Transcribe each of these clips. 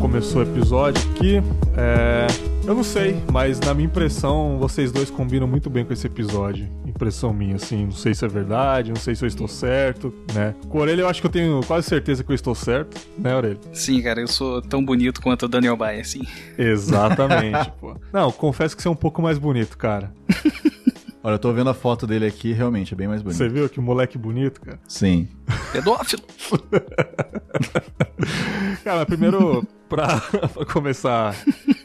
Começou o episódio aqui. É... Eu não sei, mas na minha impressão, vocês dois combinam muito bem com esse episódio. Impressão minha, assim. Não sei se é verdade, não sei se eu estou certo, né? Com o Orelha, eu acho que eu tenho quase certeza que eu estou certo, né, Orelha? Sim, cara, eu sou tão bonito quanto o Daniel Bay, assim. Exatamente, pô. Não, confesso que você é um pouco mais bonito, cara. Olha, eu tô vendo a foto dele aqui, realmente, é bem mais bonito. Você viu que moleque bonito, cara? Sim. Pedófilo! Cara, primeiro, pra começar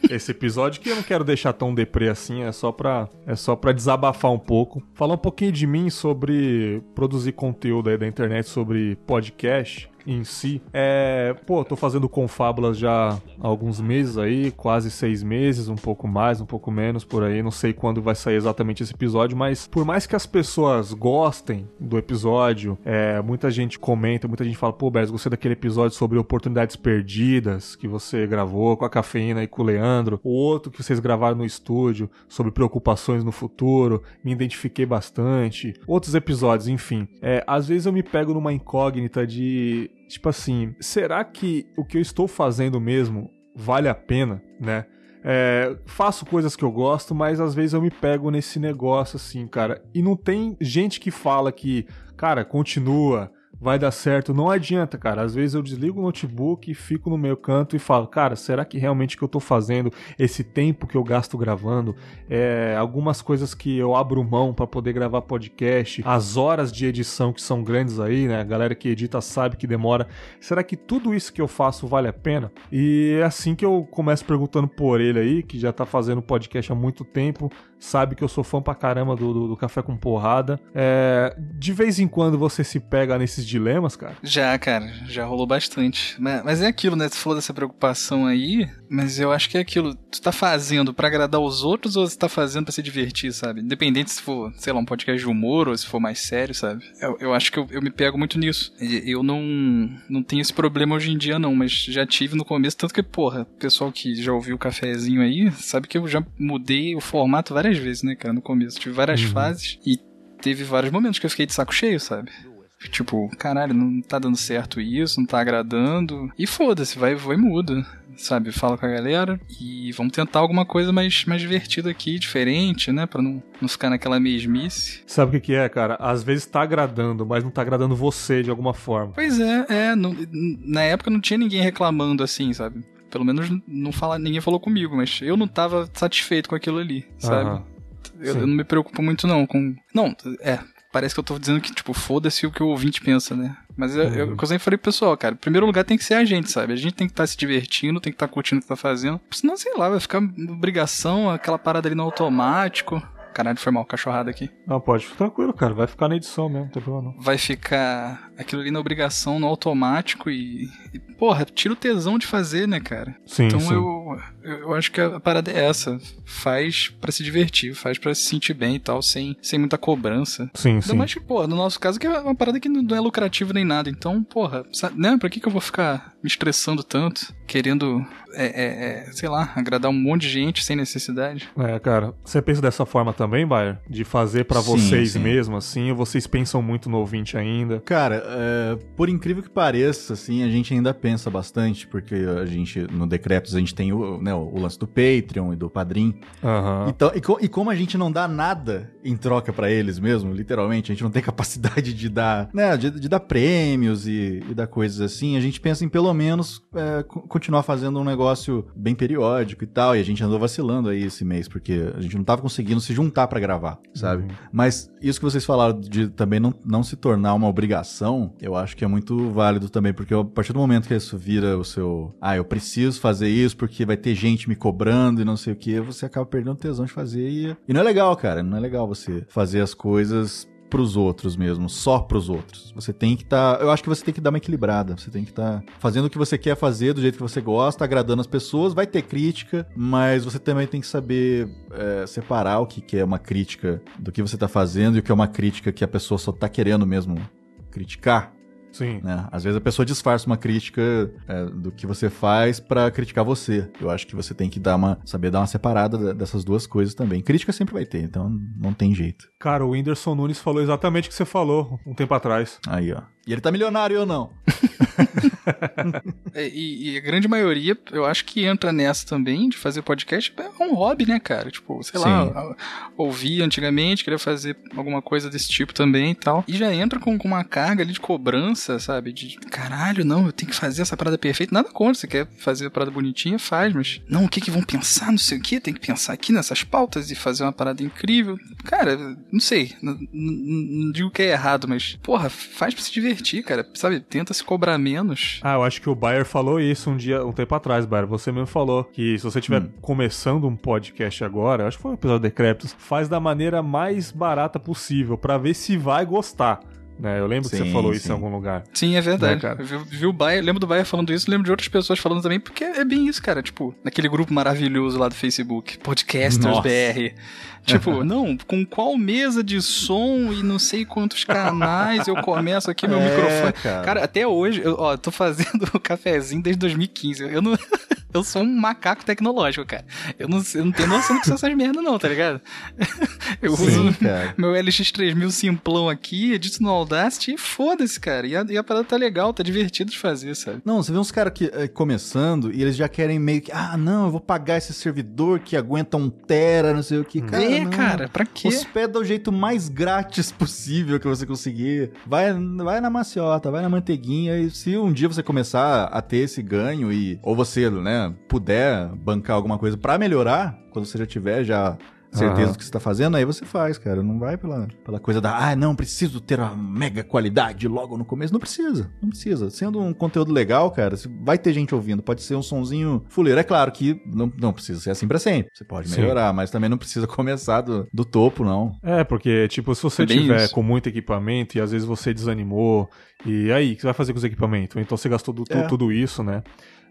esse episódio, que eu não quero deixar tão deprê assim, é só pra, é só pra desabafar um pouco. Falar um pouquinho de mim sobre produzir conteúdo aí da internet sobre podcast em si. É, pô, tô fazendo confábulas já há alguns meses aí, quase seis meses, um pouco mais, um pouco menos por aí. Não sei quando vai sair exatamente esse episódio, mas por mais que as pessoas gostem do episódio, é, muita gente comenta, muita gente fala, pô, Beres, gostei daquele episódio sobre oportunidades perdidas que você gravou com a cafeína e com o Leandro, o outro que vocês gravaram no estúdio sobre preocupações no futuro, me identifiquei bastante, outros episódios, enfim. É, às vezes eu me pego numa incógnita de tipo assim, será que o que eu estou fazendo mesmo vale a pena, né? É, faço coisas que eu gosto, mas às vezes eu me pego nesse negócio assim, cara. E não tem gente que fala que, cara, continua, vai dar certo. Não adianta, cara. Às vezes eu desligo o notebook e fico no meu canto e falo, cara, será que realmente que eu tô fazendo, esse tempo que eu gasto gravando, é, algumas coisas que eu abro mão para poder gravar podcast, as horas de edição que são grandes aí, né? A galera que edita sabe que demora. Será que tudo isso que eu faço vale a pena? E é assim que eu começo perguntando por ele aí, que já tá fazendo podcast há muito tempo, sabe que eu sou fã pra caramba do, do, do Café com Porrada. É, de vez em quando você se pega nesses dilemas, cara? Já, cara, já rolou bastante. Mas, mas é aquilo, né? Tu falou dessa preocupação aí, mas eu acho que é aquilo. Tu tá fazendo pra agradar os outros ou você tá fazendo pra se divertir, sabe? Independente se for, sei lá, um podcast de humor ou se for mais sério, sabe? Eu, eu acho que eu, eu me pego muito nisso. Eu não, não tenho esse problema hoje em dia, não, mas já tive no começo, tanto que, porra, o pessoal que já ouviu o cafezinho aí, sabe que eu já mudei o formato várias vezes, né, cara, no começo. Tive várias uhum. fases e teve vários momentos que eu fiquei de saco cheio, sabe? Tipo, caralho, não tá dando certo isso, não tá agradando. E foda-se, vai, vai e muda. Sabe, fala com a galera e vamos tentar alguma coisa mais, mais divertida aqui, diferente, né? Pra não, não ficar naquela mesmice. Sabe o que, que é, cara? Às vezes tá agradando, mas não tá agradando você de alguma forma. Pois é, é. No, na época não tinha ninguém reclamando assim, sabe? Pelo menos não fala, ninguém falou comigo, mas eu não tava satisfeito com aquilo ali, sabe? Eu, eu, não me preocupo muito não com... Não, é, parece que eu tô dizendo que, tipo, foda-se o que o ouvinte pensa, né? Mas eu, uhum. eu, eu sempre falei pro pessoal, cara, em primeiro lugar tem que ser a gente, sabe? A gente tem que estar tá se divertindo, tem que estar tá curtindo o que tá fazendo. Senão, sei lá, vai ficar obrigação, aquela parada ali no automático. Caralho, foi mal, cachorrada aqui. Não, pode ficar tranquilo, cara. Vai ficar na edição mesmo, não tem problema não. Vai ficar aquilo ali na obrigação, no automático e. e porra, tira o tesão de fazer, né, cara? Sim. Então sim. Eu, eu acho que a parada é essa. Faz para se divertir, faz para se sentir bem e tal, sem, sem muita cobrança. Sim, Ainda sim. que, pô, no nosso caso, que é uma parada que não é lucrativa nem nada. Então, porra, sabe, né? Pra que, que eu vou ficar me estressando tanto, querendo é, é, é, sei lá, agradar um monte de gente sem necessidade. É, cara, você pensa dessa forma também, Bayer? De fazer para vocês sim. mesmo, assim, ou vocês pensam muito no ouvinte ainda? Cara, é, por incrível que pareça, assim, a gente ainda pensa bastante, porque a gente, no Decretos, a gente tem o, né, o lance do Patreon e do Padrim. Uhum. Então, e, co e, como a gente não dá nada em troca para eles mesmo, literalmente, a gente não tem capacidade de dar, né, de, de dar prêmios e, e, dar coisas assim, a gente pensa em pelo menos é, continuar fazendo um negócio bem periódico e tal, e a gente andou vacilando aí esse mês, porque a gente não tava conseguindo se juntar para gravar, sabe? Uhum. Mas isso que vocês falaram de também não, não se tornar uma obrigação, eu acho que é muito válido também, porque a partir do momento que isso vira o seu, ah, eu preciso fazer isso porque vai ter gente me cobrando e não sei o que, você acaba perdendo tesão de fazer e, e não é legal, cara, não é legal você fazer as coisas pros outros mesmo, só pros outros. Você tem que estar, tá, eu acho que você tem que dar uma equilibrada, você tem que estar tá fazendo o que você quer fazer do jeito que você gosta, agradando as pessoas, vai ter crítica, mas você também tem que saber é, separar o que, que é uma crítica do que você tá fazendo e o que é uma crítica que a pessoa só tá querendo mesmo criticar. Sim. Né? Às vezes a pessoa disfarça uma crítica é, do que você faz para criticar você. Eu acho que você tem que dar uma, saber dar uma separada dessas duas coisas também. Crítica sempre vai ter, então não tem jeito. Cara, o Whindersson Nunes falou exatamente o que você falou um tempo atrás. Aí, ó. E ele tá milionário ou não? É, e, e a grande maioria, eu acho que entra nessa também, de fazer podcast, é um hobby, né, cara? Tipo, sei Sim. lá, ouvia antigamente, queria fazer alguma coisa desse tipo também e tal. E já entra com, com uma carga ali de cobrança, sabe? De caralho, não, eu tenho que fazer essa parada perfeita. Nada contra, você quer fazer a parada bonitinha, faz, mas não, o que que vão pensar, não sei o que, tem que pensar aqui nessas pautas e fazer uma parada incrível. Cara, não sei, não, não- não digo que é errado, mas, porra, faz pra se divertir, cara, sabe? Tenta se cobrar menos. Ah, eu acho que o Bayer falou isso um dia, um tempo atrás, Bayer. Você mesmo falou que se você estiver Hum. começando um podcast agora, acho que foi um episódio de Decreptus, faz da maneira mais barata possível pra ver se vai gostar. Né? Eu lembro que você Sim, falou isso sim. em algum lugar. Sim, é verdade. Né, cara? Eu vi, vi o Baia, lembro do Baia falando isso, lembro de outras pessoas falando também, porque é bem isso, cara. Tipo, naquele grupo maravilhoso lá do Facebook, Podcasters Nossa. BR. Tipo, não, com qual mesa de som e não sei quantos canais eu começo aqui meu É, microfone. cara. Cara, até hoje, eu, ó, tô fazendo o cafezinho desde 2015. Eu não. Eu sou um macaco tecnológico, cara. Eu não, eu não tenho noção do que são essas merda, não, tá ligado? Eu Sim, uso cara. meu LX3000 simplão aqui, edito no Audacity e foda-se, cara. E a, e a parada tá legal, tá divertido de fazer, sabe? Não, você vê uns caras que eh, começando e eles já querem meio que, ah, não, eu vou pagar esse servidor que aguenta um tera, não sei o que. Cara, é, não. cara, pra quê? Hospeda do jeito mais grátis possível que você conseguir. Vai, vai na maciota, vai na manteiguinha. E se um dia você começar a ter esse ganho e ou você, né, puder bancar alguma coisa pra melhorar, quando você já tiver já certeza Aham. do que você tá fazendo, aí você faz, cara. Não vai pela, pela coisa da, ah, não, preciso ter uma mega qualidade logo no começo. Não precisa, não precisa. Sendo um conteúdo legal, cara, vai ter gente ouvindo. Pode ser um sonzinho fuleiro. É claro que não, não precisa ser assim pra sempre. Você pode Sim. melhorar, mas também não precisa começar do, do topo, não. É, porque, tipo, se você É bem tiver isso. com muito equipamento e às vezes você desanimou, e aí, o que você vai fazer com os equipamentos? Então você gastou do- É. tudo isso, né?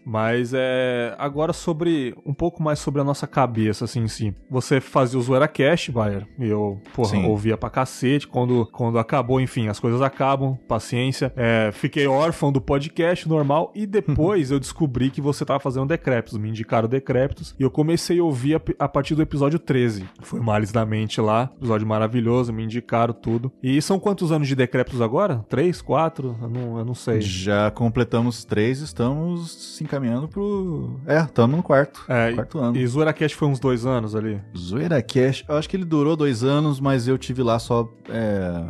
Mas é. Agora sobre. Um pouco mais sobre a nossa cabeça, assim, em si. Você fazia o Zoeira Cash, Bayer. E eu, porra, Sim. ouvia pra cacete. Quando, quando acabou, enfim, as coisas acabam, paciência. É, fiquei órfão do podcast normal. E depois eu descobri que você tava fazendo Decréptos. Me indicaram Decréptos. E eu comecei a ouvir a, a partir do episódio 13. Foi Males da Mente lá. Episódio maravilhoso, me indicaram tudo. E são quantos anos de Decréptos agora? Três, quatro? Eu não, eu não sei. Já completamos três, estamos se encaminhando pro. É, estamos no quarto. É, quarto ano. E Zoeira Cash foi uns dois anos ali. Zoeira Cash, eu acho que ele durou dois anos, mas eu tive lá só é,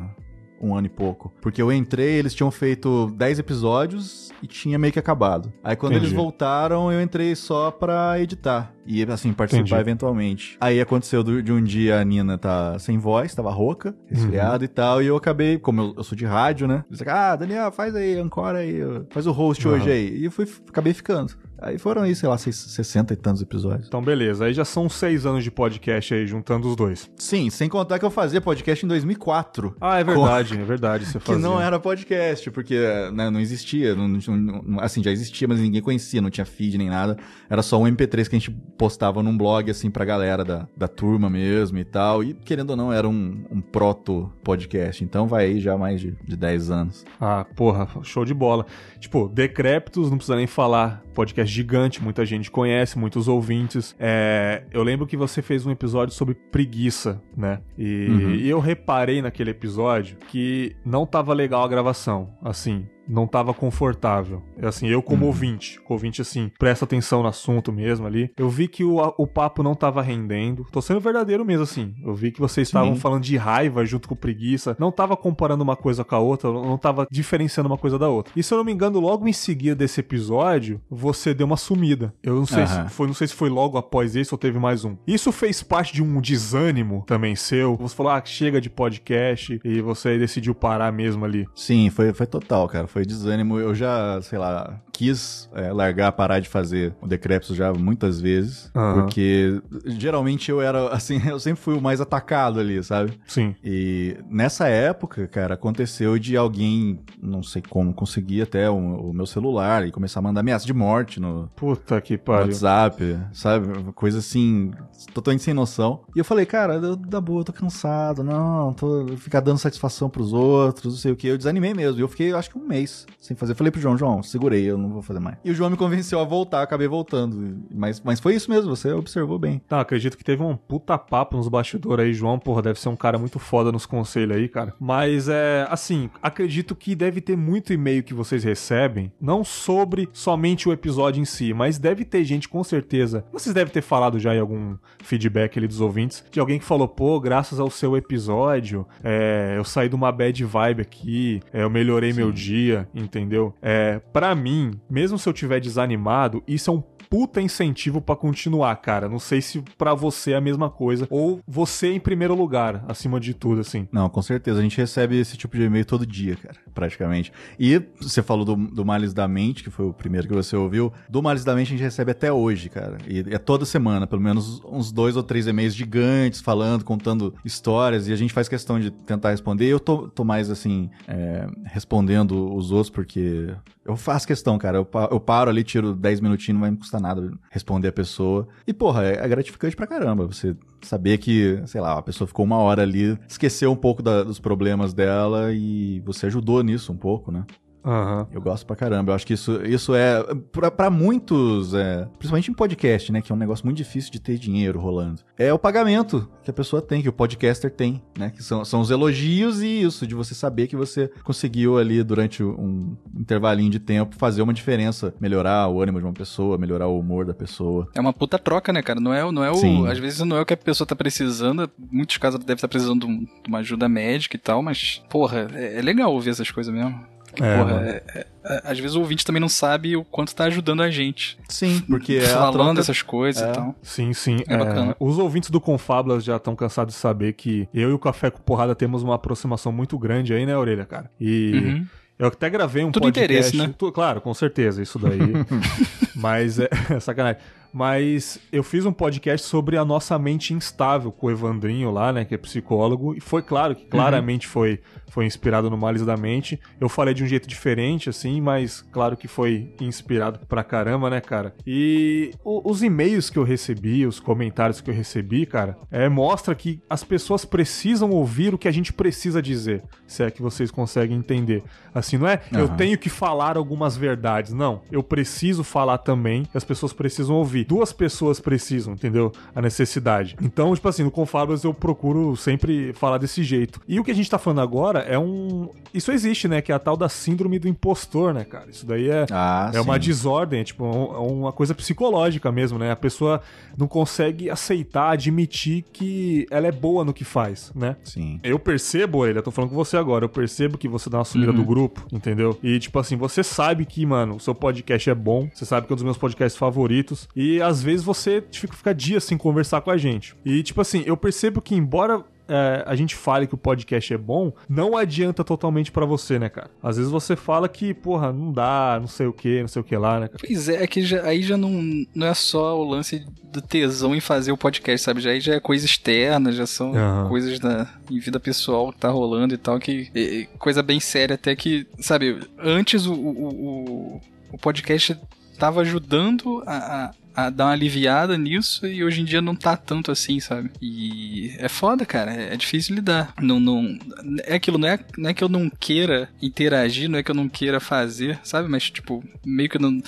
um ano e pouco. Porque eu entrei, eles tinham feito 10 episódios e tinha meio que acabado. Aí quando Entendi. eles voltaram, eu entrei só pra editar. E assim, participar Entendi. eventualmente. Aí aconteceu de um dia a Nina tá sem voz, tava rouca, resfriada Uhum. e tal, e eu acabei, como eu, eu sou de rádio, né? Eles falaram, ah, Daniel, faz aí, ancora aí, faz o host Aham. hoje aí. E eu fui, acabei ficando. Aí foram aí, sei lá, seis- 60 e tantos episódios. Então, beleza. Aí já são seis anos de podcast aí, juntando os dois. Sim, sem contar que eu fazia podcast em 2004. Ah, é verdade, é verdade. Você Que fazia. não era podcast, porque né, não existia, não- não- assim, já existia, mas ninguém conhecia, não tinha feed nem nada. Era só um MP3 que a gente postava num blog, assim, pra galera da, da turma mesmo e tal. E, querendo ou não, era um, um proto-podcast. Então vai aí já mais de, de 10 anos. Ah, porra, show de bola. Tipo, Decréptos, não precisa nem falar. Podcast gigante, muita gente conhece, muitos ouvintes. É, eu lembro que você fez um episódio sobre preguiça, né? E, Uhum. e eu reparei naquele episódio que não tava legal a gravação, assim. Não tava confortável. Assim, eu como Uhum. ouvinte, ouvinte assim, presta atenção no assunto mesmo ali. Eu vi que o, o papo não tava rendendo. Tô sendo verdadeiro mesmo, assim. Eu vi que vocês estavam falando de raiva junto com preguiça. Não tava comparando uma coisa com a outra, não tava diferenciando uma coisa da outra. E se eu não me engano, logo em seguida desse episódio, você deu uma sumida. Eu não sei se foi, não sei se foi logo após esse ou teve mais um. Isso fez parte de um desânimo também seu. Você falou, ah, chega de podcast e você decidiu parar mesmo ali. Sim, foi, foi total, cara. Foi desânimo. Eu já, sei lá, quis é, largar, parar de fazer o Decrépito já muitas vezes. Porque geralmente eu era, assim, eu sempre fui o mais atacado ali, sabe? Sim. E nessa época, cara, aconteceu de alguém, não sei como, conseguir até o, o meu celular e começar a mandar ameaça de morte no, Puta que no pariu. WhatsApp, sabe? Coisa assim, totalmente sem noção. E eu falei, cara, eu, da boa, eu tô cansado, não, tô ficar dando satisfação pros outros, não sei o que. Eu desanimei mesmo. Eu fiquei, acho que um mês sem fazer. Eu falei pro João, João, segurei, eu não vou fazer mais. E o João me convenceu a voltar, acabei voltando. Mas, mas foi isso mesmo, você observou bem. Tá, acredito que teve um puta papo nos bastidores aí, João, porra, deve ser um cara muito foda nos conselhos aí, cara. Mas é, assim, acredito que deve ter muito e-mail que vocês recebem, não sobre somente o episódio em si, mas deve ter gente com certeza. Vocês devem ter falado já em algum feedback ali dos ouvintes, de alguém que falou, pô, graças ao seu episódio, é, eu saí de uma bad vibe aqui, é, eu melhorei Sim. meu dia, entendeu? É, para mim, mesmo se eu tiver desanimado, isso é um puta incentivo para continuar, cara. Não sei se para você é a mesma coisa ou você em primeiro lugar, acima de tudo, assim. Não, com certeza. A gente recebe esse tipo de e-mail todo dia, cara, praticamente. E você falou do, do Males da Mente, que foi o primeiro que você ouviu. Do Males da Mente a gente recebe até hoje, cara. E é toda semana, pelo menos uns dois ou três e-mails gigantes falando, contando histórias. E a gente faz questão de tentar responder. Eu tô, tô mais, assim, é, respondendo os outros porque eu faço questão, cara. Eu, eu paro ali, tiro 10 minutinhos, não vai me custar nada responder a pessoa. E, porra, é, é gratificante pra caramba você saber que, sei lá, a pessoa ficou uma hora ali, esqueceu um pouco da, dos problemas dela e você ajudou nisso um pouco, né? Uhum. Eu gosto pra caramba. Eu acho que isso, isso é. Pra, pra muitos, é, principalmente em podcast, né? Que é um negócio muito difícil de ter dinheiro rolando. É o pagamento que a pessoa tem, que o podcaster tem, né? Que são, são os elogios e isso, de você saber que você conseguiu ali durante um intervalinho de tempo fazer uma diferença, melhorar o ânimo de uma pessoa, melhorar o humor da pessoa. É uma puta troca, né, cara? Não é, não é o. Sim. Às vezes não é o que a pessoa tá precisando. Em muitos casos ela deve estar precisando de uma ajuda médica e tal, mas, porra, é, é legal ouvir essas coisas mesmo. É, porra, é, é, é, às vezes o ouvinte também não sabe o quanto tá ajudando a gente. Sim, porque é falando troca... essas coisas e é. tal. Sim, sim. É, bacana. Os ouvintes do Confablas já estão cansados de saber que eu e o Café com Porrada temos uma aproximação muito grande aí, né, Orelha, cara? E. Uhum. Eu até gravei um Tudo podcast. interesse, né? Tu, claro, com certeza, isso daí. Mas é sacanagem mas eu fiz um podcast sobre a nossa mente instável com o Evandrinho lá, né, que é psicólogo, e foi claro que uhum. claramente uhum. foi, foi inspirado no Males da Mente. Eu falei de um jeito diferente, assim, mas claro que foi inspirado pra caramba, né, cara? E o, os e-mails que eu recebi, os comentários que eu recebi, cara, é, mostra que as pessoas precisam ouvir o que a gente precisa dizer, se é que vocês conseguem entender. Assim, não é uhum. eu tenho que falar algumas verdades, não. Eu preciso falar também, as pessoas precisam ouvir duas pessoas precisam, entendeu? A necessidade. Então, tipo assim, no Confabras eu procuro sempre falar desse jeito. E o que a gente tá falando agora é um. Isso existe, né? Que é a tal da síndrome do impostor, né, cara? Isso daí é, ah, é uma desordem, é tipo, é uma coisa psicológica mesmo, né? A pessoa não consegue aceitar, admitir que ela é boa no que faz, né? Sim. Eu percebo, ele, eu tô falando com você agora, eu percebo que você dá uma sumida uhum. do grupo, entendeu? E, tipo assim, você sabe que, mano, o seu podcast é bom, você sabe que é um dos meus podcasts favoritos, e às vezes você fica, fica dias sem conversar com a gente. E tipo assim, eu percebo que embora é, a gente fale que o podcast é bom, não adianta totalmente para você, né, cara? Às vezes você fala que, porra, não dá, não sei o que, não sei o que lá, né, cara? Pois é, é que já, aí já não, não é só o lance do tesão em fazer o podcast, sabe? Já aí já é coisa externa, já são uhum. coisas da em vida pessoal que tá rolando e tal, que é, coisa bem séria até que, sabe, antes o, o, o, o podcast tava ajudando a, a, a, dar uma aliviada nisso e hoje em dia não tá tanto assim, sabe? E é foda, cara. É, é difícil lidar. Não, não, é aquilo, não é, não é que eu não queira interagir, não é que eu não queira fazer, sabe? Mas, tipo, meio que eu não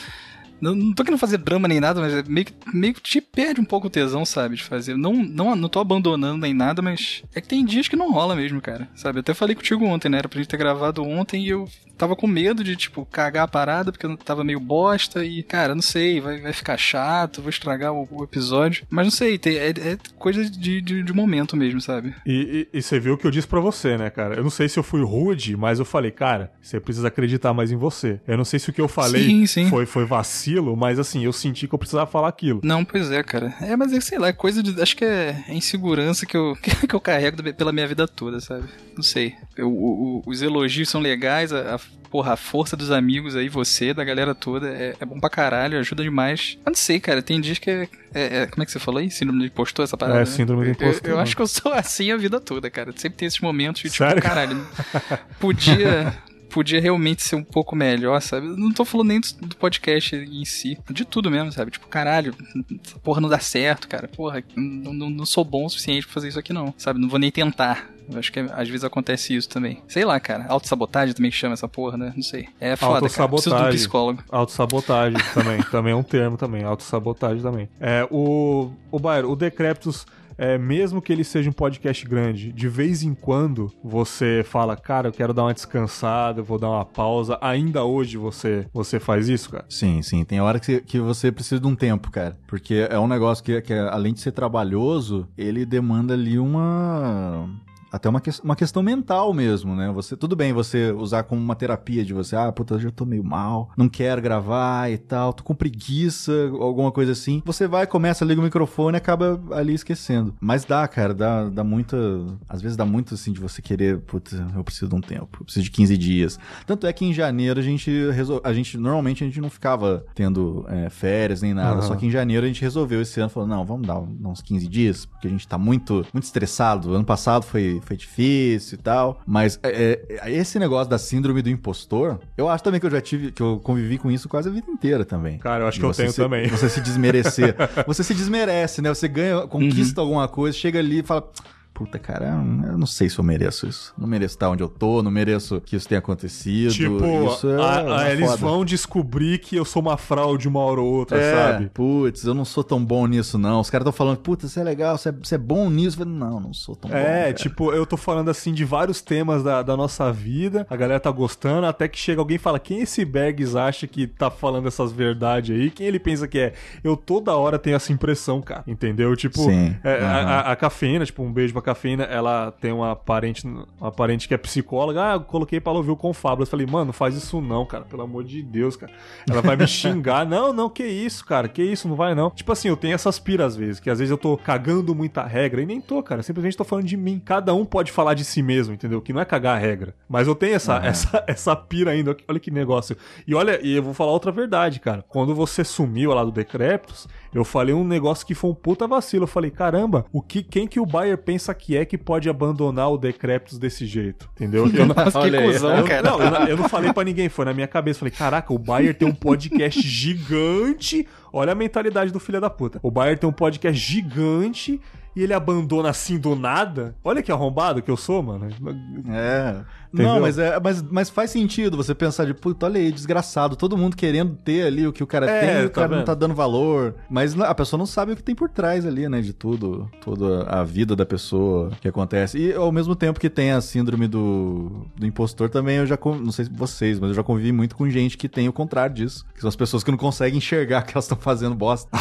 não, não tô querendo fazer drama nem nada, mas é meio, meio que te perde um pouco o tesão, sabe? De fazer. Não, não, não tô abandonando nem nada, mas é que tem dias que não rola mesmo, cara. Sabe? Eu até falei contigo ontem, né? Era pra gente ter gravado ontem e eu tava com medo de, tipo, cagar a parada porque eu tava meio bosta e, cara, não sei, vai, vai ficar chato, vou estragar o, o episódio. Mas não sei, tem, é, é, coisa de, de, de, momento mesmo, sabe? E, e, e, você viu o que eu disse para você, né, cara? Eu não sei se eu fui rude, mas eu falei, cara, você precisa acreditar mais em você. Eu não sei se o que eu falei sim, sim. Foi, foi vacilo, mas assim, eu senti que eu precisava falar aquilo. Não, pois é, cara. É, mas é, sei lá, é coisa de. Acho que é, é insegurança que eu, que eu carrego pela minha vida toda, sabe? Não sei. Eu, o, o, os elogios são legais, a, a porra, a força dos amigos aí, você, da galera toda, é, é bom pra caralho, ajuda demais. Eu não sei, cara, tem dias que é, é, é como é que você falou aí? Síndrome do impostor, essa parada? É, síndrome do impostor. Eu, eu acho que eu sou assim a vida toda, cara. Sempre tem esses momentos de, tipo, caralho, podia podia realmente ser um pouco melhor, sabe? Não tô falando nem do, podcast em si, de tudo mesmo, sabe? Tipo, caralho, essa porra não dá certo, cara. Porra, não, não, não sou bom o suficiente pra fazer isso aqui, não, sabe? Não vou nem tentar. Eu acho que às vezes acontece isso também. Sei lá, cara. Autossabotagem também chama essa porra, né? Não sei. É foda, cara. Preciso de um psicólogo. Autossabotagem também. também é um termo também. Autossabotagem também. É, o, o Bairro, o Decreptus é, mesmo que ele seja um podcast grande, de vez em quando você fala, cara, eu quero dar uma descansada, eu vou dar uma pausa. Ainda hoje você você faz isso, cara? Sim, sim. Tem hora que, que você precisa de um tempo, cara. Porque é um negócio que, que além de ser trabalhoso, ele demanda ali uma até uma, que, uma questão mental mesmo, né? Você, tudo bem você usar como uma terapia de você, ah, puta, eu já tô meio mal, não quero gravar e tal, tô com preguiça, alguma coisa assim. Você vai, começa, liga o microfone e acaba ali esquecendo. Mas dá, cara, dá, dá muita. Às vezes dá muito assim de você querer, puta, eu preciso de um tempo, eu preciso de 15 dias. Tanto é que em janeiro a gente resol... a gente normalmente a gente não ficava tendo é, férias nem nada, uhum. só que em janeiro a gente resolveu esse ano, falou, não, vamos dar uns 15 dias, porque a gente tá muito, muito estressado. Ano passado foi foi, difícil e tal. Mas é, é, esse negócio da síndrome do impostor, eu acho também que eu já tive, que eu convivi com isso quase a vida inteira também. Cara, eu acho que eu tenho se, também. Você se desmerecer. você se desmerece, né? Você ganha, conquista uhum. alguma coisa, chega ali e fala puta, cara, eu não sei se eu mereço isso. Não mereço estar onde eu tô, não mereço que isso tenha acontecido. Tipo, isso é a, a, eles vão descobrir que eu sou uma fraude uma hora ou outra, é, sabe? Putz, eu não sou tão bom nisso, não. Os caras estão falando, puta, você é legal, você é, você é bom nisso. não, não sou tão é, bom. É, tipo, eu tô falando assim de vários temas da, da nossa vida, a galera tá gostando, até que chega alguém e fala, quem esse Bags acha que tá falando essas verdades aí? Quem ele pensa que é? Eu toda hora tenho essa impressão, cara, entendeu? Tipo, é, uhum. a, a, a cafeína, tipo, um beijo pra cafeína, ela tem uma parente, uma parente que é psicóloga. Ah, eu coloquei pra ela ouvir o Confabula. Eu falei, mano, não faz isso não, cara. Pelo amor de Deus, cara. Ela vai me xingar. não, não, que isso, cara. Que isso, não vai não. Tipo assim, eu tenho essas piras às vezes, que às vezes eu tô cagando muita regra e nem tô, cara. Simplesmente tô falando de mim. Cada um pode falar de si mesmo, entendeu? Que não é cagar a regra. Mas eu tenho essa, uhum. essa, essa pira ainda. Olha que negócio. E olha, e eu vou falar outra verdade, cara. Quando você sumiu lá do Decreptos, eu falei um negócio que foi um puta vacilo. Eu falei, caramba, o que, quem que o Bayer pensa que é que pode abandonar o Decreptus desse jeito? Entendeu? Eu, Nossa, que cuzão, cara. Não, eu, eu, não falei para ninguém, foi na minha cabeça. Falei, caraca, o Bayer tem um podcast gigante. Olha a mentalidade do filho da puta. O Bayer tem um podcast gigante e ele abandona assim do nada. Olha que arrombado que eu sou, mano. É. Entendeu? Não, mas, é, mas, mas faz sentido você pensar de, puta, olha aí, desgraçado, todo mundo querendo ter ali o que o cara é, tem, o tá cara vendo? não tá dando valor. Mas a pessoa não sabe o que tem por trás ali, né, de tudo, toda a vida da pessoa que acontece. E ao mesmo tempo que tem a síndrome do, do impostor, também eu já, não sei vocês, mas eu já convivi muito com gente que tem o contrário disso, que são as pessoas que não conseguem enxergar que elas estão fazendo bosta.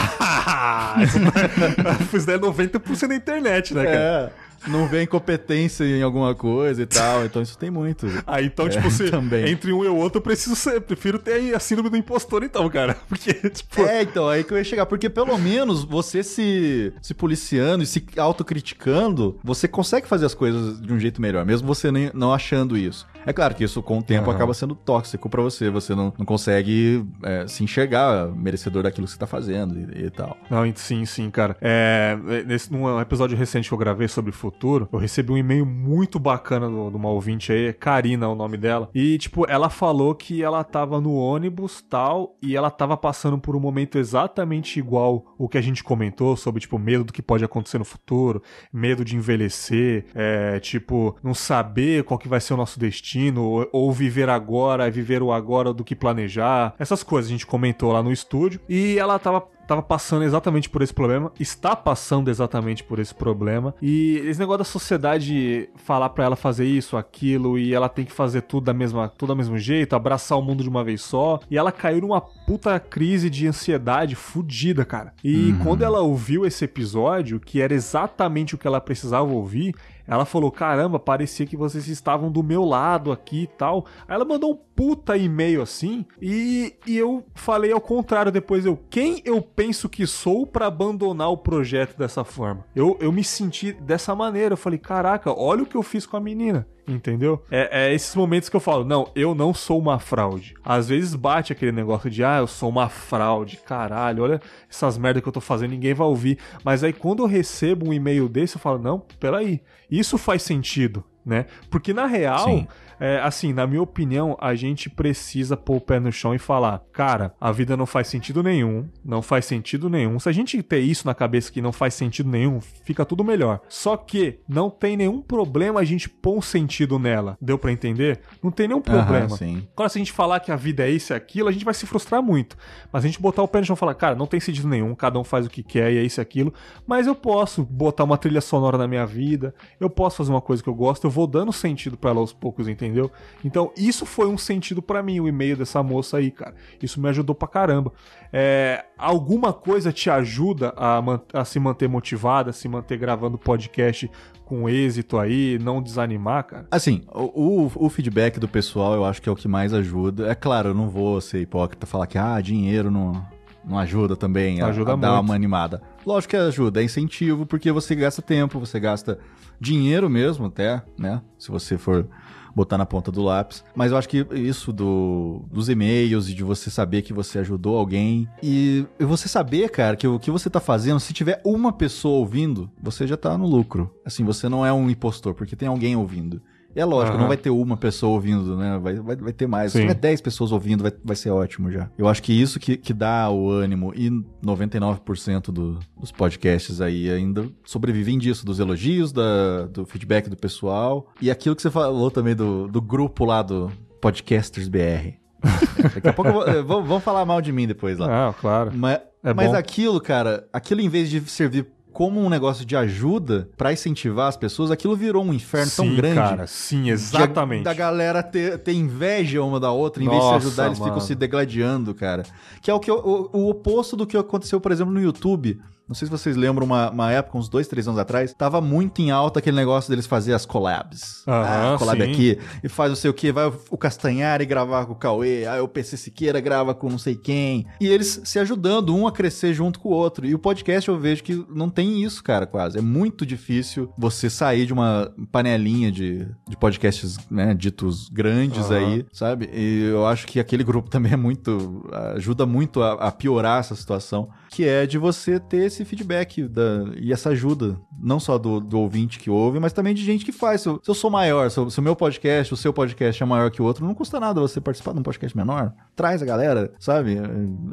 Isso é 90% da internet, né, cara? É não vê incompetência em alguma coisa e tal. Então isso tem muito. Ah, então, tipo, é, se também. entre um e o outro, eu preciso ser, prefiro ter a síndrome do impostor, então, cara. Porque, tipo. É, então, aí que eu ia chegar. Porque pelo menos você se, se policiando e se autocriticando, você consegue fazer as coisas de um jeito melhor, mesmo você nem, não achando isso. É claro que isso com o tempo uhum. acaba sendo tóxico para você. Você não, não consegue é, se enxergar merecedor daquilo que você tá fazendo e, e tal. Não, sim, sim, cara. É, nesse, num episódio recente que eu gravei sobre futuro, eu recebi um e-mail muito bacana de uma ouvinte aí, Karina é o nome dela. E, tipo, ela falou que ela tava no ônibus tal, e ela tava passando por um momento exatamente igual o que a gente comentou sobre, tipo, medo do que pode acontecer no futuro, medo de envelhecer, é, tipo, não saber qual que vai ser o nosso destino, ou, ou viver agora, viver o agora do que planejar. Essas coisas a gente comentou lá no estúdio. E ela tava tava passando exatamente por esse problema, está passando exatamente por esse problema. E esse negócio da sociedade falar para ela fazer isso, aquilo, e ela tem que fazer tudo da mesma, tudo do mesmo jeito, abraçar o mundo de uma vez só. E ela caiu numa puta crise de ansiedade fudida, cara. E uhum. quando ela ouviu esse episódio, que era exatamente o que ela precisava ouvir, ela falou: caramba, parecia que vocês estavam do meu lado aqui e tal. Aí ela mandou um puta e-mail assim. E, e eu falei ao contrário depois. Eu, quem eu penso que sou para abandonar o projeto dessa forma? Eu, eu me senti dessa maneira. Eu falei: caraca, olha o que eu fiz com a menina. Entendeu? É, é, esses momentos que eu falo, não, eu não sou uma fraude. Às vezes bate aquele negócio de, ah, eu sou uma fraude, caralho, olha essas merdas que eu tô fazendo, ninguém vai ouvir. Mas aí quando eu recebo um e-mail desse, eu falo, não, peraí, isso faz sentido né? Porque na real, é, assim, na minha opinião, a gente precisa pôr o pé no chão e falar: cara, a vida não faz sentido nenhum, não faz sentido nenhum. Se a gente ter isso na cabeça que não faz sentido nenhum, fica tudo melhor. Só que não tem nenhum problema a gente pôr um sentido nela. Deu pra entender? Não tem nenhum problema. Aham, sim. Agora, se a gente falar que a vida é isso e aquilo, a gente vai se frustrar muito. Mas a gente botar o pé no chão e falar, cara, não tem sentido nenhum, cada um faz o que quer e é isso e aquilo. Mas eu posso botar uma trilha sonora na minha vida, eu posso fazer uma coisa que eu gosto, eu vou dando sentido pra ela aos poucos, entendeu? Então, isso foi um sentido pra mim, o e-mail dessa moça aí, cara. Isso me ajudou pra caramba. É, alguma coisa te ajuda a, a se manter motivada, a se manter gravando podcast com êxito aí, não desanimar, cara? Assim, o, o- feedback do pessoal eu acho que é o que mais ajuda. É claro, eu não vou ser hipócrita falar que ah, dinheiro não, não ajuda também a, Ajuda a dar uma animada. Lógico que ajuda, é incentivo, porque você gasta tempo, você gasta dinheiro mesmo até, né? Se você for botar na ponta do lápis. Mas eu acho que isso do, dos e-mails e de você saber que você ajudou alguém e, e você saber, cara, que o que você tá fazendo, se tiver uma pessoa ouvindo, você já tá no lucro. Assim, você não é um impostor, porque tem alguém ouvindo. E é lógico, Aham. não vai ter uma pessoa ouvindo, né? Vai, vai, vai ter mais. Se Sim. tiver 10 pessoas ouvindo, vai, vai ser ótimo já. Eu acho que isso que, que dá o ânimo. E 99% do, dos podcasts aí ainda sobrevivem disso, dos elogios, da, do feedback do pessoal. E aquilo que você falou também do, do grupo lá do Podcasters BR. Daqui a pouco vão, vão falar mal de mim depois lá. Ah, claro. Mas, É mas aquilo, cara, aquilo em vez de servir como um negócio de ajuda pra incentivar as pessoas, aquilo virou um inferno tão sim, grande. cara, sim, de- exatamente. Da galera ter, ter inveja uma da outra, em vez de Nossa, se ajudar, eles ficam mano. se degladiando, cara. Que é o, que, o, o oposto do que aconteceu, por exemplo, no YouTube. Não sei se vocês lembram, uma, uma época, uns dois, três anos atrás, tava muito em alta aquele negócio deles fazer as collabs. Aham, ah, collab sim. aqui, e faz não sei o que, vai o, o Castanhari gravar com o Cauê, aí o PC Siqueira grava com não sei quem. E eles se ajudando, um a crescer junto com o outro. E o podcast eu vejo que não tem isso, cara, quase. É muito difícil você sair de uma panelinha de, de podcasts, né, ditos grandes aí, sabe? E eu acho que aquele grupo também é muito. ajuda muito a, a piorar essa situação, que é de você ter esse feedback da, e essa ajuda, não só do, do ouvinte que ouve, mas também de gente que faz. Se eu, se eu sou maior, se, o- se o meu podcast, o seu podcast é maior que o outro, não custa nada você participar de um podcast menor. Traz a galera, sabe?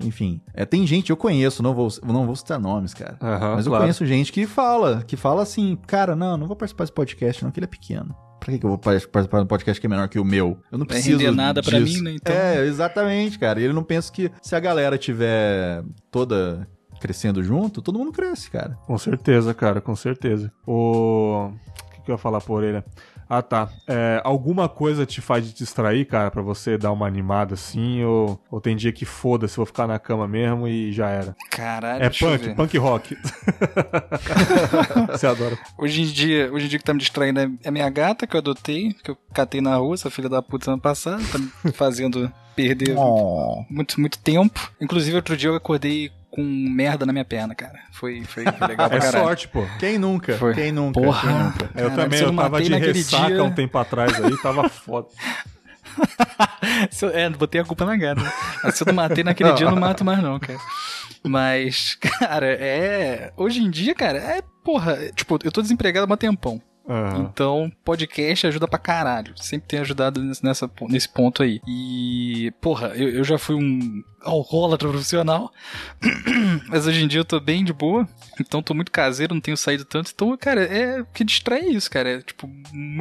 Enfim. É, tem gente, eu conheço, não vou, não vou citar nomes, cara. Aham, mas eu claro. conheço gente que fala, que fala assim, cara, não, não vou participar desse podcast, não, que ele é pequeno. Pra que que eu vou par- participar de um podcast que é menor que o meu? Eu não preciso render nada pra disso. mim, né, então? É, exatamente, cara. E ele não pensa que se a galera tiver toda crescendo junto, todo mundo cresce, cara. Com certeza, cara, com certeza. O. O que, que eu ia falar por orelha? Ah, tá. É, alguma coisa te faz te distrair, cara, pra você dar uma animada assim? Ou, ou tem dia que foda-se, vou ficar na cama mesmo e já era? Caralho, É deixa eu punk, ver. punk rock. você adora. Hoje em dia, hoje em dia o que tá me distraindo é é a minha gata que eu adotei, que eu catei na rua, essa filha da puta ano passado, tá me fazendo perder Oh. muito, muito tempo. Inclusive, outro dia eu acordei com merda na minha perna, cara. Foi, foi, foi legal pra É sorte, pô. Quem nunca? Foi. Quem nunca? Porra. Quem nunca? Eu Caralho, também, eu eu tava matei de naquele ressaca dia- um tempo atrás aí, tava foda. Eu- é, botei a culpa na gata. né? Mas se eu não matei naquele dia, eu não mato mais, não, cara. Mas, cara, é. Hoje em dia, cara, é. Porra, é, tipo, eu tô desempregado há um tempão. Aham. Então, podcast ajuda pra caralho. Sempre tem ajudado nesse, nessa, nesse ponto aí. E, porra, eu, eu já fui um alcoólatra profissional. Mas hoje em dia eu tô bem de boa. Então tô muito caseiro, não tenho saído tanto. Então, cara, é o que distrai isso, cara. É, tipo,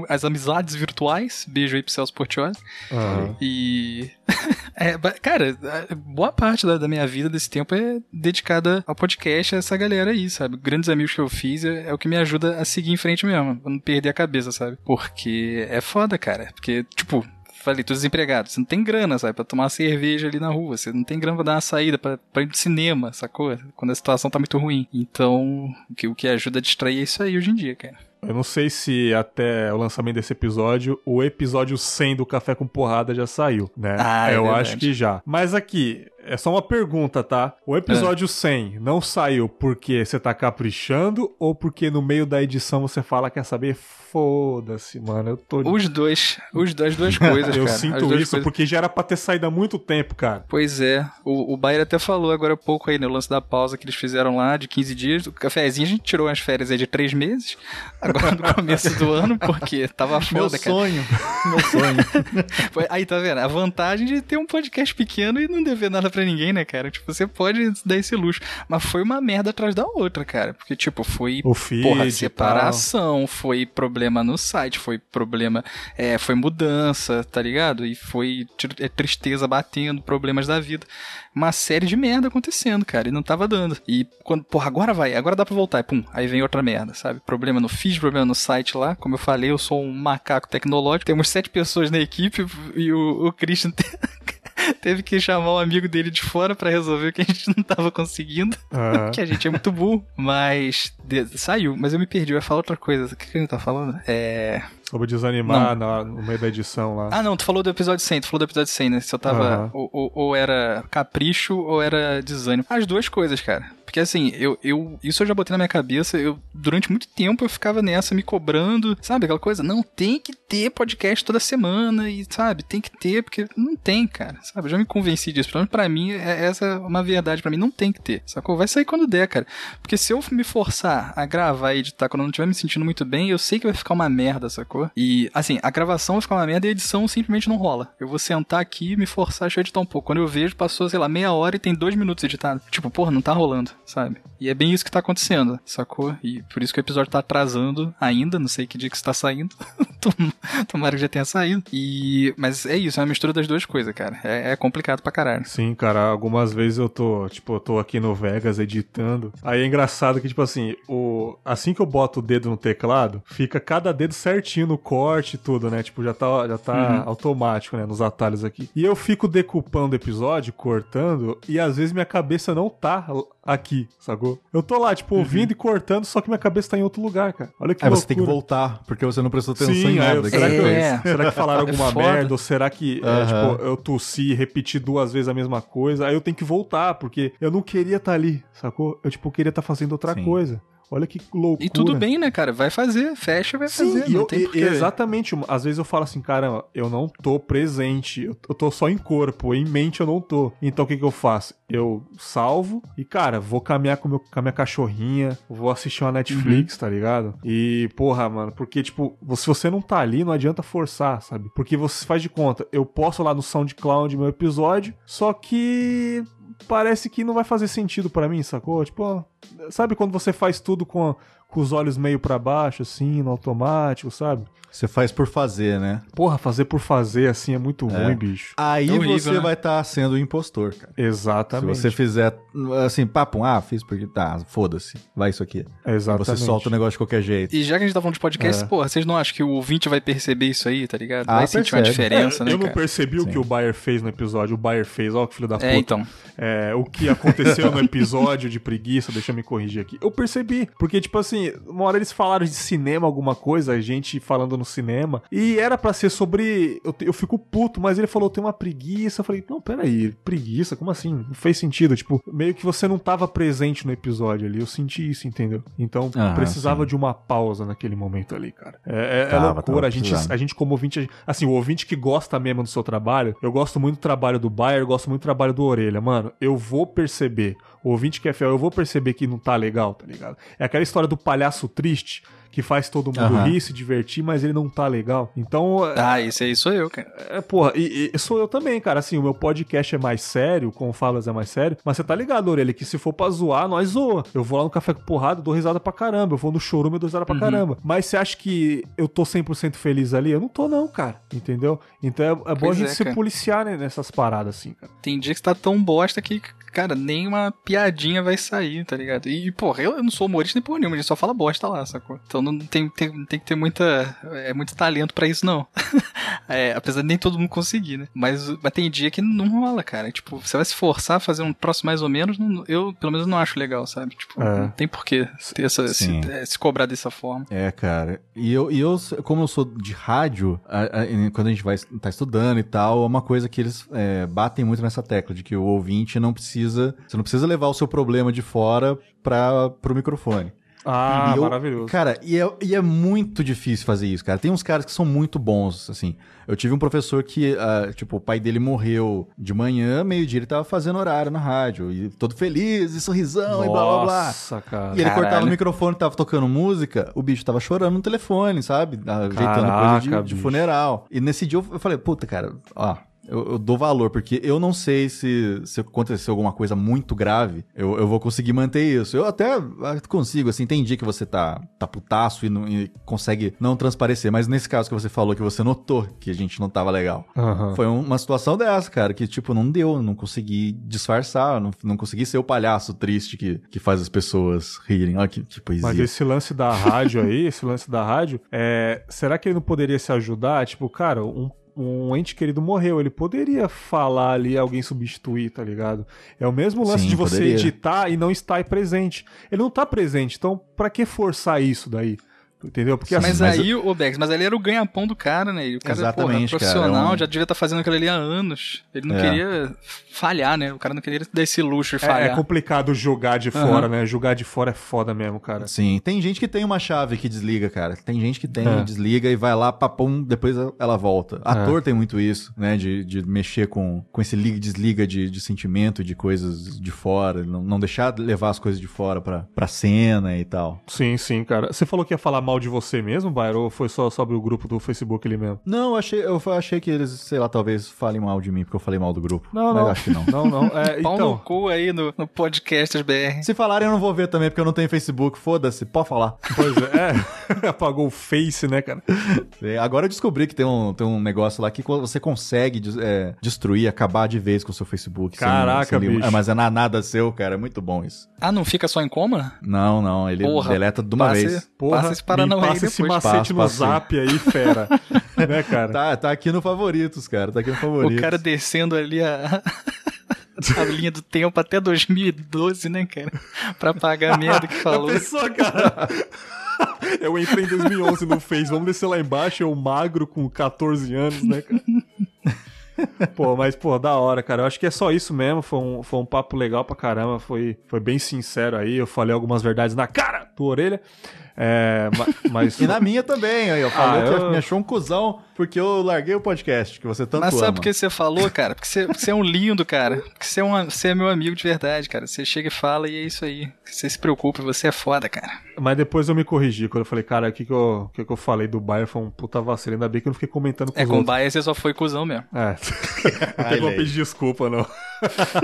as amizades virtuais. Beijo aí pro Celso Portioli. Aham. E. é, cara, boa parte da, da minha vida desse tempo é dedicada ao podcast, a essa galera aí, sabe? Grandes amigos que eu fiz é, é o que me ajuda a seguir em frente mesmo, pra não perder a cabeça, sabe? Porque é foda, cara. Porque, tipo. Falei, tô desempregado. Você não tem grana, sabe? Pra tomar uma cerveja ali na rua. Você não tem grana pra dar uma saída, pra, pra ir no cinema, sacou? Quando a situação tá muito ruim. Então, o que, o que ajuda a distrair é isso aí hoje em dia, cara. Eu não sei se até o lançamento desse episódio, o episódio 100 do Café com Porrada já saiu, né? Ah, é Eu verdade. acho que já. Mas aqui, é só uma pergunta, tá? O episódio 100 não saiu porque você tá caprichando ou porque no meio da edição você fala, quer saber? Foda-se, mano, eu tô... Os dois, os dois, duas coisas, eu cara. As sinto isso coisas. porque já era pra ter saído há muito tempo, cara. Pois é, o, o Bayer até falou agora há pouco aí, no lance da pausa que eles fizeram lá de 15 dias. O cafezinho a gente tirou umas férias aí de 3 meses, agora no começo do ano, porque tava Meu foda, cara. sonho. Meu sonho. Aí tá vendo? A vantagem de ter um podcast pequeno e não dever nada pra ninguém, né, cara? Tipo, você pode dar esse luxo. Mas foi uma merda atrás da outra, cara. Porque, tipo, foi O feed porra, separação, foi problema no site, foi problema, é, foi mudança, tá ligado? E foi é, tristeza batendo, problemas da vida. Uma série de merda acontecendo, cara, e não tava dando. E quando, porra, agora vai, agora dá pra voltar, e pum, aí vem outra merda, sabe? Problema no feed, problema no site lá. Como eu falei, eu sou um macaco tecnológico, temos sete pessoas na equipe e o, o Christian. Teve que chamar um amigo dele de fora pra resolver o que a gente não tava conseguindo. Ah, Que a gente é muito burro. Mas de- saiu. Mas eu me perdi. Eu ia falar outra coisa. O que, que a gente tá falando? É. sobre desanimar na- no meio da edição lá. Ah, não, tu falou do episódio 100. Tu falou do episódio 100, né? Se eu tava. Aham. Ou, ou- ou era capricho ou era desânimo. As duas coisas, cara. Porque assim, eu, eu. Isso eu já botei na minha cabeça. Eu, durante muito tempo, eu ficava nessa, me cobrando. Sabe aquela coisa? Não, tem que ter podcast toda semana. E, sabe, tem que ter, porque não tem, cara. Sabe? Eu já me convenci disso. Pelo menos pra mim, é, essa é uma verdade. Pra mim, não tem que ter. Sacou? Vai sair quando der, cara. Porque se eu me forçar a gravar e editar quando eu não estiver me sentindo muito bem, eu sei que vai ficar uma merda, sacou? E, assim, a gravação vai ficar uma merda e a edição simplesmente não rola. Eu vou sentar aqui e me forçar, eu editar um pouco. Quando eu vejo, passou, sei lá, meia hora e tem dois minutos editado. Tipo, porra, não tá rolando, sabe? E é bem isso que tá acontecendo, sacou? E por isso que o episódio tá atrasando ainda, não sei que dia que isso tá saindo. Tom- Tomara que já tenha saído. E... Mas é isso, é uma mistura das duas coisas, cara. É, é complicado pra caralho. Sim, cara, algumas vezes eu tô, tipo, eu tô aqui no Vegas editando. Aí é engraçado que, tipo assim, o... assim que eu boto o dedo no teclado, fica cada dedo certinho no corte e tudo, né? Tipo, já tá, já tá automático, né? Nos atalhos aqui. E eu fico decupando o episódio, cortando, e às vezes minha cabeça não tá aqui, sacou? Eu tô lá, tipo, ouvindo e cortando, só que minha cabeça tá em outro lugar, cara. Olha que Aí loucura. você tem que voltar, porque você não prestou atenção Sim, em nada. eu- será, você que, É. será que falaram É alguma foda. merda? Ou será que é, Aham. tipo, eu tossi e repeti duas vezes a mesma coisa? Aí eu tenho que voltar, porque eu não queria estar ali, sacou? Eu, tipo, queria estar fazendo outra Sim. coisa. Olha que loucura. E tudo bem, né, cara? Vai fazer, fecha, vai Sim, fazer. não eu, tem e- porquê. exatamente. Às vezes eu falo assim, cara, eu não tô presente, eu, tô só em corpo, em mente eu não tô. Então o que que eu faço? Eu salvo e, cara, vou caminhar com, meu, com a minha cachorrinha, vou assistir uma Uhum. Netflix, tá ligado? E, porra, mano, porque, tipo, se você não tá ali, não adianta forçar, sabe? Porque você faz de conta, eu posto lá no SoundCloud meu episódio, só que parece que não vai fazer sentido pra mim, sacou? Tipo, sabe quando você faz tudo com, a- com os olhos meio pra baixo, assim, no automático, sabe? Você faz por fazer, né? Porra, fazer por fazer, assim, é muito ruim, bicho. Aí É horrível, você né? vai estar sendo o impostor, cara. Exatamente. Se você fizer assim, papo, ah, fiz porque tá, foda-se, vai isso aqui. Exatamente. Você solta o negócio de qualquer jeito. E já que a gente tá falando de podcast, É. porra, vocês não acham que o ouvinte vai perceber isso aí, tá ligado? Ah, vai sentir uma percebe. diferença, É, né, eu não cara? percebi o Sim. que o Bayer fez no episódio. O Bayer fez, ó, que filho da puta. É, então. É, o que aconteceu no episódio de preguiça, deixa eu me corrigir aqui. Eu percebi, porque, tipo assim, uma hora eles falaram de cinema, alguma coisa, a gente falando no cinema, e era pra ser sobre. Eu, eu fico puto, mas ele falou, tem uma preguiça. Eu falei, não, peraí, preguiça? Como assim? Não fez sentido. Tipo, meio que você não tava presente no episódio ali. Eu senti isso, entendeu? Então, Ah, precisava sim. de uma pausa naquele momento ali, cara. É, é- é Tava, loucura. tava a, gente, a gente, como ouvinte, assim, o ouvinte que gosta mesmo do seu trabalho, eu gosto muito do trabalho do Bayer, eu gosto muito do trabalho do Orelha. Mano, eu vou perceber, o ouvinte que é fiel, eu vou perceber que não tá legal, tá ligado? É aquela história do palhaço triste que faz todo mundo Aham. rir, se divertir, mas ele não tá legal. Então, é, Ah, esse aí sou eu, cara. é, porra, e, e sou eu também, cara. Assim, o meu podcast é mais sério, com falas é mais sério. Mas você tá ligado, Orelha, que se for pra zoar, nós zoa. Eu vou lá no Café com Porrada, dou risada pra caramba. Eu vou no chorume, eu dou risada pra caramba. Mas você acha que eu tô 100% feliz ali? Eu não tô, não, cara. Entendeu? Então é, é bom a gente é, se cara. policiar né, nessas paradas, assim, cara. Tem dia que você tá tão bosta que cara, nem uma piadinha vai sair, tá ligado? E, porra, eu não sou humorista nem porra nenhuma, ele só fala bosta lá, sacou? Então não tem, tem, tem que ter muita. É muito talento pra isso, não. é, apesar de nem todo mundo conseguir, né? Mas, mas tem dia que não rola, cara. Tipo, você vai se forçar a fazer um próximo mais ou menos, não- eu, pelo menos, não acho legal, sabe? Tipo, É. não tem porquê ter essa, se, é, se cobrar dessa forma. É, cara. E eu, e eu como eu sou de rádio, a- a- quando a gente vai tá estudando e tal, é uma coisa que eles é, batem muito nessa tecla, de que o ouvinte não precisa. Você não precisa levar o seu problema de fora para pro microfone. Ah, E eu- maravilhoso. Cara, e é, e é muito difícil fazer isso, cara. Tem uns caras que são muito bons, assim. Eu tive um professor que, ah, tipo, o pai dele morreu de manhã, meio-dia, ele tava fazendo horário na rádio, e todo feliz, e sorrisão, e blá blá blá. Nossa, cara. E ele Caralho. cortava o microfone, tava tocando música, o bicho tava chorando no telefone, sabe? Ajeitando Caraca, coisa de, de funeral. E nesse dia eu eu falei, puta, cara, ó. Eu, eu dou valor, porque eu não sei se, se acontecer alguma coisa muito grave, eu, eu vou conseguir manter isso. Eu até consigo, assim, dia que você tá, tá putaço e, não- e consegue não transparecer, mas nesse caso que você falou que você notou que a gente não tava legal. Aham. Foi um- uma situação dessa, cara, que, tipo, não deu, não consegui disfarçar, não, não consegui ser o palhaço triste que, que faz as pessoas rirem. Olha que, que poesia. Mas esse lance da rádio aí, esse lance da rádio, é, será que ele não poderia se ajudar? Tipo, cara, um, um ente querido morreu, ele poderia falar ali, alguém substituir, tá ligado? É o mesmo lance Sim, de você poderia. editar e não estar presente. Ele não tá presente, então pra que forçar isso daí? Entendeu? Porque mas, assim, aí, o Bex, mas ali era o ganha-pão do cara, né? E o cara, Exatamente, porra, cara, profissional, é um- já devia estar fazendo aquilo ali há anos. Ele não É. queria falhar, né? O cara não queria dar esse luxo de é, falhar. é complicado jogar de fora, né? Jogar de fora é foda mesmo, cara. Sim, tem gente que tem uma chave que desliga, cara. Tem gente que tem, É. desliga e vai lá, papum, depois ela volta. Ator tem muito isso, né? De, de mexer com, com esse liga e desliga de, de sentimento, de coisas de fora. Não, não deixar levar as coisas de fora pra, pra cena e tal. Sim, sim, cara. Você falou que ia falar mal de você mesmo, Byron, ou foi só sobre o grupo do Facebook ali mesmo? Não, eu achei, eu achei que eles, sei lá, talvez falem mal de mim, porque eu falei mal do grupo. Não, Mas não. acho que não. Não, não. É, Pau no então, cu aí no, no podcast BR. Se falarem, eu não vou ver também, porque eu não tenho Facebook. Foda-se, pode falar. pois é, é. Apagou o Face, né, cara? É, Agora eu descobri que tem um, tem um negócio lá que você consegue é, destruir, acabar de vez com o seu Facebook. sem- Caraca, sem bicho. armazenar nada seu, cara. É muito bom isso. Ah, não fica só em coma? Não, não. Ele Porra, deleta de uma Passa- vez. Porra, Passa esse Me aí passa esse depois. macete Passo, no passo sim. zap aí, fera. né, cara? Tá, tá aqui no favoritos, cara. Tá aqui no favoritos. O cara descendo ali a... a linha do tempo até 2012, né, cara? Pra pagar a merda que falou. Pessoa, cara... Eu entrei em 2011 no Face, vamos descer lá embaixo, eu magro com 14 anos, né, cara? Pô, mas, pô, da hora, cara. Eu acho que é só isso mesmo. Foi um, foi um papo legal pra caramba. Foi, foi bem sincero aí. Eu falei algumas verdades na cara do orelha. É, ma- mas. E na minha também, aí, ó. Falou Ah, que eu- me achou um cuzão porque eu larguei o podcast, que você tanto Mas sabe por que você falou, cara? Porque você, porque você é um lindo, cara. Porque você é, um, você é meu amigo de verdade, cara. Você chega e fala e é isso aí. Você se preocupa, você é foda, cara. Mas depois eu me corrigi. Quando eu falei, cara, o que, que, eu, o que, que eu falei do Bayern foi um puta vacilo. Ainda bem que eu não fiquei comentando com É, os com outros. bias você só foi cuzão mesmo. É. não tem como pedir desculpa, não.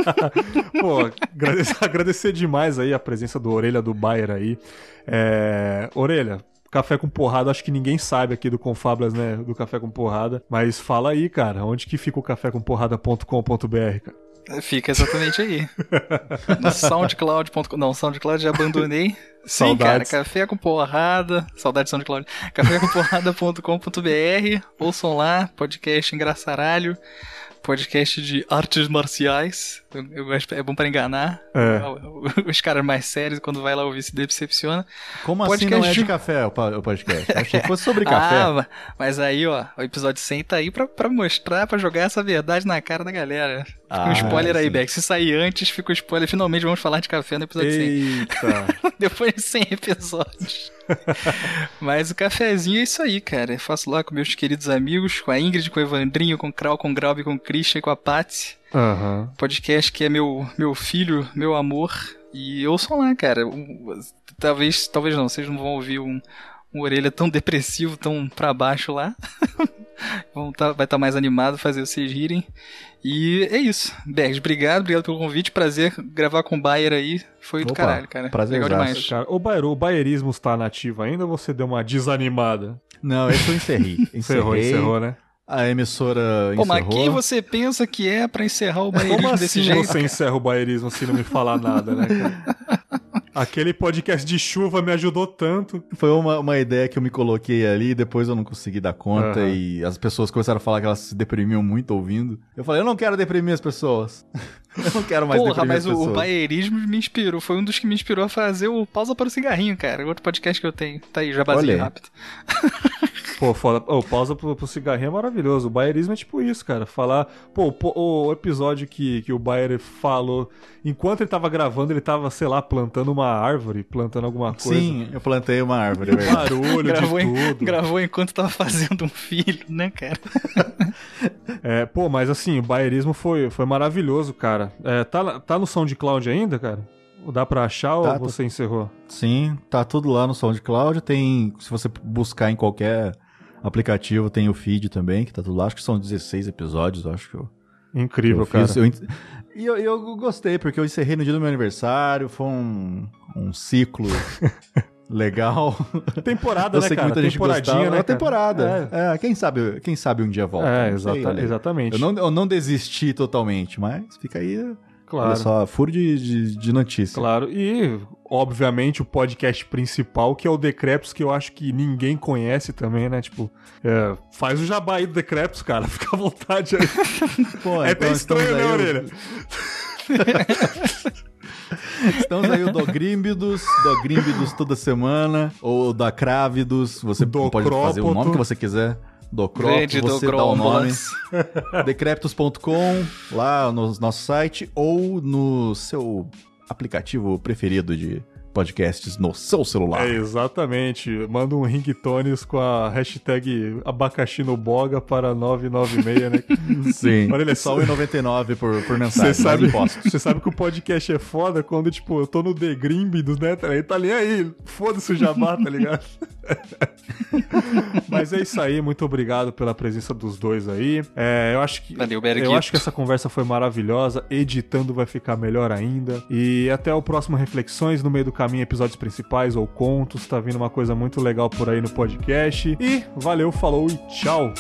Pô, agradecer, agradecer demais aí a presença do Orelha do Bayer aí. É, Orelha, café com porrada, acho que ninguém sabe aqui do Confablas, né? Do café com porrada. Mas fala aí, cara, onde que fica o cafécomporrada.com.br, cara? Fica exatamente aí. No soundcloud.com. Não, soundcloud já abandonei. Sim, Saudades. cara, café com porrada. Saudade de SoundCloud. Cafécomporrada.com.br. Ouçam lá, podcast engraçaralho. Podcast de artes marciais. Eu, eu é bom pra enganar. É. Os caras mais sérios, quando vai lá ouvir, se decepciona. Como assim podcast não é de de- café o o podcast? Achei que fosse sobre café. Ah, ma- mas aí, ó, o episódio 100 tá aí pra, pra mostrar, pra jogar essa verdade na cara da galera. Fica um Ah, spoiler aí, sim. Beck. Se sair antes, fica um spoiler. Finalmente vamos falar de café no episódio 100. Eita! Depois de 100 episódios. Mas o cafezinho é isso aí, cara. Eu faço lá com meus queridos amigos, com a Ingrid, com o Evandrinho, com o Krau, com o Graub, com o Christian e com a Patsy. Aham. Podcast que é meu, meu filho, meu amor. E ouçam lá, cara. Talvez, talvez não, vocês não vão ouvir um, um orelha tão depressivo, tão pra baixo lá. Vão tá- vai estar mais animado, fazer vocês rirem. E é isso. Bergs, obrigado, obrigado pelo convite. Prazer gravar com o Bayer aí. Foi do Opa, caralho, cara. prazerzaço. Legal demais. Cara, o, Bayer, o baierismo está nativo ainda ou você deu uma desanimada? Não, esse eu encerrei. Encerrou, Encerrei. encerrou, né? A emissora Pô, mas encerrou. quem você pensa que é pra encerrar o Como baierismo assim desse jeito? você encerra o baerismo se não me falar nada, né, cara? Aquele podcast de chuva me ajudou tanto. Foi uma, uma ideia que eu me coloquei ali, depois eu não consegui dar conta Aham. e as pessoas começaram a falar que elas se deprimiam muito ouvindo. Eu falei, eu não quero deprimir as pessoas. eu não quero mais Porra, mas as o, o baierismo me inspirou. Foi um dos que me inspirou a fazer o Pausa para o Cigarrinho, cara. Outro podcast que eu tenho. Tá aí, jabazinho aí. rápido. Pô, foda. Ô, pausa pro, pro cigarrinho é maravilhoso. O baierismo é tipo isso, cara. Falar. Pô, o episódio que, que o Bayer falou. Enquanto ele tava gravando, ele tava, sei lá, plantando uma árvore, plantando alguma coisa. Sim, eu plantei uma árvore, é. Barulho Gravou, de em- tudo. gravou enquanto tava fazendo um filho, né, cara? É, pô, mas assim, o baierismo foi, foi maravilhoso, cara. É, tá, tá no SoundCloud ainda, cara? Dá pra achar ou Tá, tá. você encerrou? Sim, tá tudo lá no SoundCloud. Tem, se você buscar em qualquer aplicativo, tem o feed também, que tá tudo lá. Acho que são 16 episódios, acho que eu, Incrível, eu cara. fiz. Eu e eu, eu gostei, porque eu encerrei no dia do meu aniversário, foi um, um ciclo legal. Temporada, Eu né, sei que cara? muita gente gostava. né? É cara? temporada. É. quem sabe, quem sabe um dia volta. É, sei, aí. exatamente. Eu não, eu não desisti totalmente, mas fica aí, Claro. olha só, furo de, de, de notícia. Claro, e obviamente o podcast principal, que é o Decreptus, que eu acho que ninguém conhece também, né? Tipo, é, faz o jabá aí do Decreptus, cara, fica à vontade aí. Pô, é então até estranho, né, Orelha? Estamos aí o Dogrímbidos, Dogrímbidos toda semana, ou da Crávidos, você Do pode fazer o nome que você quiser. Grande você dá o nome. Docrópolis. Decreptus.com, lá no nosso site, ou no seu aplicativo preferido de podcasts no seu celular. É, exatamente. Manda um ringtones com a hashtag abacaxi no boga para 996, né? Sim. Olha, ele é só só- 1,99 por, por Você mensagem, mais sabe, você sabe que o podcast é foda quando, tipo, eu tô no The Grimbidos, né? Tá ali aí, foda-se o jabá, tá ligado? Mas é isso aí, muito obrigado pela presença dos dois aí. É, eu acho que Valeu, eu acho que essa conversa foi maravilhosa, editando vai ficar melhor ainda. E até o próximo reflexões no meio do caminho, episódios principais ou contos, tá vindo uma coisa muito legal por aí no podcast. E valeu, falou e tchau.